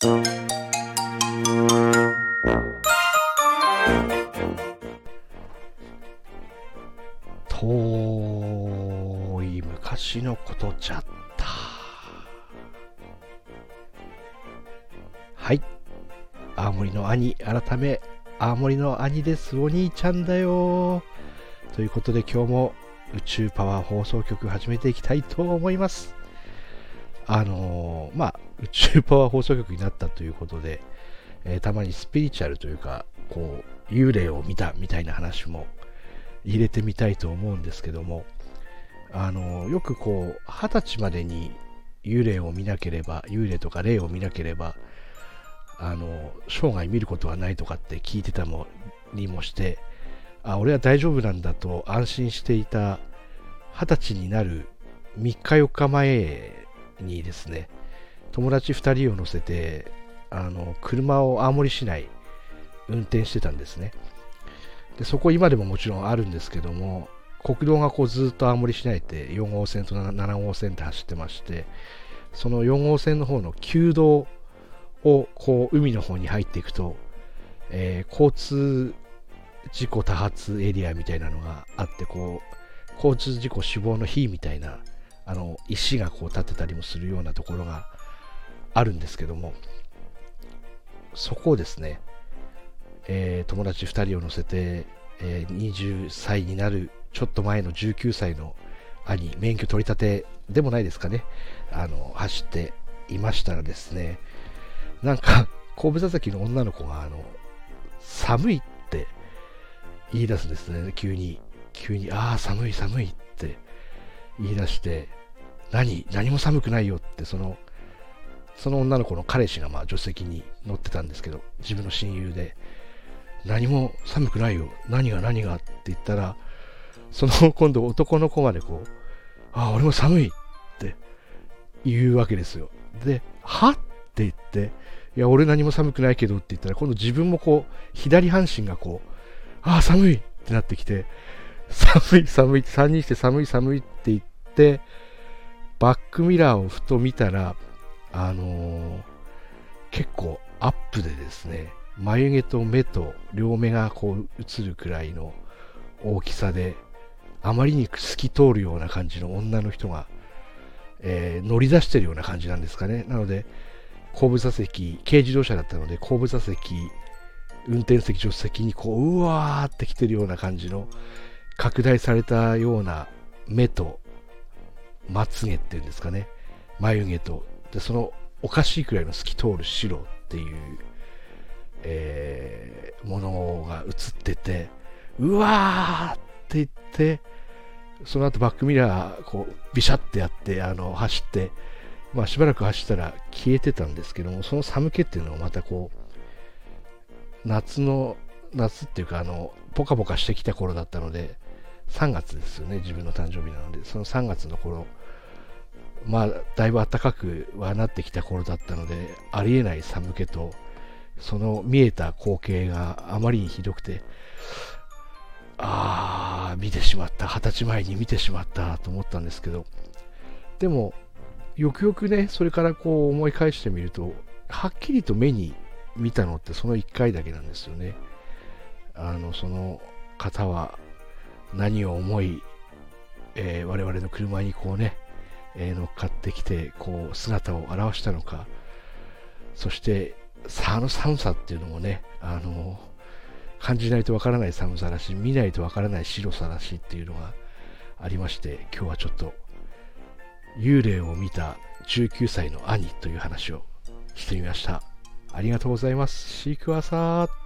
遠い昔のことじゃった。はい。青森の兄改め青森の兄ですお兄ちゃんだよ。ということで今日も宇宙パワー放送局始めていきたいと思います。あのー、まあ宇宙パワー放送局になったということで、えー、たまにスピリチュアルというかこう幽霊を見たみたいな話も入れてみたいと思うんですけどもあのよくこう二十歳までに幽霊を見なければ幽霊とか霊を見なければあの生涯見ることはないとかって聞いてたもにもしてあ俺は大丈夫なんだと安心していた二十歳になる3日4日前にですね友達2人を乗せてあの車を青森市内運転してたんですね。でそこ今でももちろんあるんですけども国道がこうずっと青森市内って4号線と7号線って走ってましてその4号線の方の旧道をこう海の方に入っていくと、えー、交通事故多発エリアみたいなのがあってこう交通事故死亡の日みたいなあの石がこう立ってたりもするようなところがあるんですけどもそこをですねえー、友達2人を乗せて、えー、20歳になるちょっと前の19歳の兄、免許取り立てでもないですかね、あの走っていましたらですね、なんか後部座席の女の子があの寒いって言い出すんですね、急に。急に、ああ、寒い寒いって言い出して、何何も寒くないよって、その、その女の子の彼氏がまあ助手席に乗ってたんですけど、自分の親友で、何も寒くないよ。何が何がって言ったら、その今度男の子までこう、ああ、俺も寒いって言うわけですよ。で、はって言って、いや、俺何も寒くないけどって言ったら、今度自分もこう、左半身がこう、ああ、寒いってなってきて、寒い寒い3人して寒い寒いって言って、バックミラーをふと見たら、あのー、結構アップでですね、眉毛と目と両目がこう映るくらいの大きさで、あまりに透き通るような感じの女の人が、えー、乗り出してるような感じなんですかね。なので、後部座席、軽自動車だったので、後部座席、運転席、助手席にこう、うわーって来てるような感じの、拡大されたような目と、まつげっていうんですかね。眉毛と、で、そのおかしいくらいの透き通る白っていうえー、ものが映ってて、うわーって言って、その後バックミラー、こう、ビシャってやって、あの、走って、まあしばらく走ったら消えてたんですけども、その寒気っていうのをまたこう、夏の、夏っていうか、あの、ポカポカしてきた頃だったので、3月ですよね、自分の誕生日なので、その3月の頃、まあ、だいぶ暖かくはなってきた頃だったので、ありえない寒気と、その見えた光景があまりにひどくて、ああ、見てしまった、二十歳前に見てしまったと思ったんですけど、でも、よくよくね、それからこう思い返してみると、はっきりと目に見たのってその1回だけなんですよね。あの、その方は何を思い、えー、我々の車にこうね、乗っかってきて、こう姿を現したのか、そしてあの寒さっていうのもね、あの、感じないとわからない寒さらし、見ないとわからない白さらしっていうのがありまして、今日はちょっと幽霊を見た19歳の兄という話をしてみました。ありがとうございます。シークワサー。